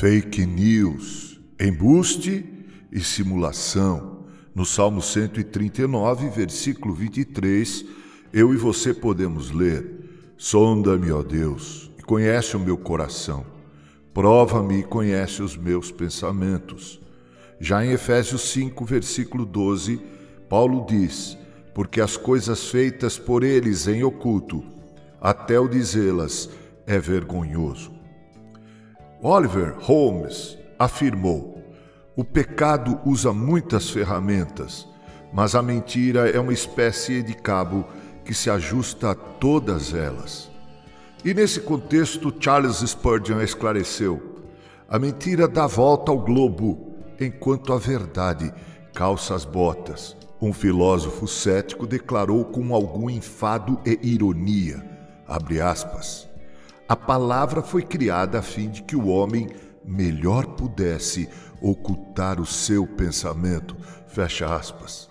Fake news, embuste e simulação. No Salmo 139, versículo 23, eu e você podemos ler: Sonda-me, ó Deus, e conhece o meu coração. Prova-me e conhece os meus pensamentos. Já em Efésios 5, versículo 12, Paulo diz: Porque as coisas feitas por eles em oculto, até o dizê-las, é vergonhoso. Oliver Holmes afirmou: o pecado usa muitas ferramentas, mas a mentira é uma espécie de cabo que se ajusta a todas elas. E nesse contexto, Charles Spurgeon esclareceu: a mentira dá volta ao globo, enquanto a verdade calça as botas. Um filósofo cético declarou com algum enfado e ironia, abre aspas, a palavra foi criada a fim de que o homem melhor pudesse ocultar o seu pensamento. Fecha aspas.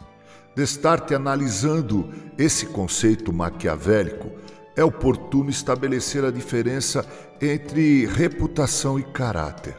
Destarte analisando esse conceito maquiavélico, é oportuno estabelecer a diferença entre reputação e caráter.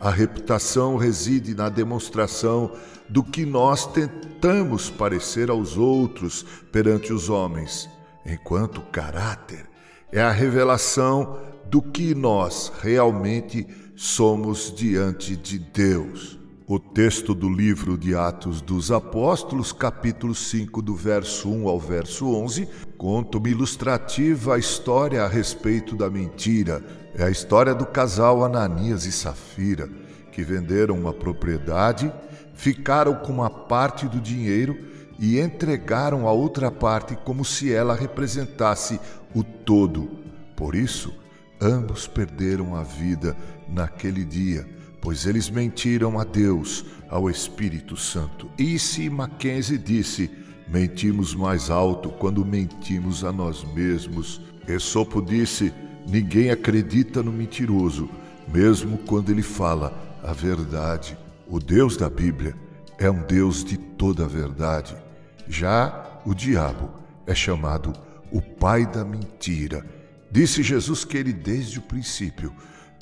A reputação reside na demonstração do que nós tentamos parecer aos outros perante os homens, enquanto caráter é a revelação do que nós realmente somos diante de Deus. O texto do livro de Atos dos Apóstolos, capítulo 5, do verso 1 ao verso 11, conta uma ilustrativa história a respeito da mentira. É a história do casal Ananias e Safira, que venderam uma propriedade, ficaram com uma parte do dinheiro e entregaram a outra parte como se ela representasse o todo. Por isso, ambos perderam a vida naquele dia, pois eles mentiram a Deus, ao Espírito Santo. E se Mackenzie disse: Mentimos mais alto quando mentimos a nós mesmos. Esopo disse: Ninguém acredita no mentiroso, mesmo quando ele fala a verdade. O Deus da Bíblia é um Deus de toda a verdade. Já o diabo é chamado o pai da mentira. Disse Jesus que ele desde o princípio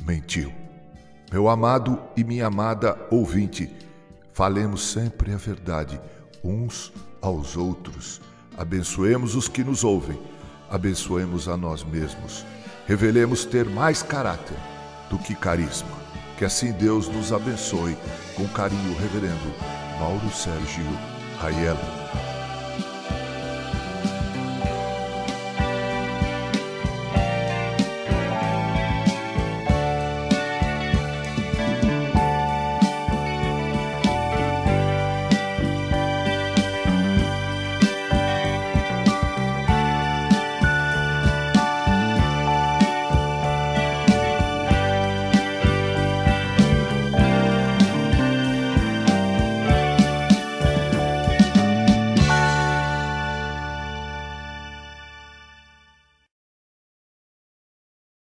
mentiu. Meu amado e minha amada ouvinte, falemos sempre a verdade uns aos outros. Abençoemos os que nos ouvem, abençoemos a nós mesmos. Revelemos ter mais caráter do que carisma. Que assim Deus nos abençoe. Com carinho, Reverendo Mauro Sérgio Aiello.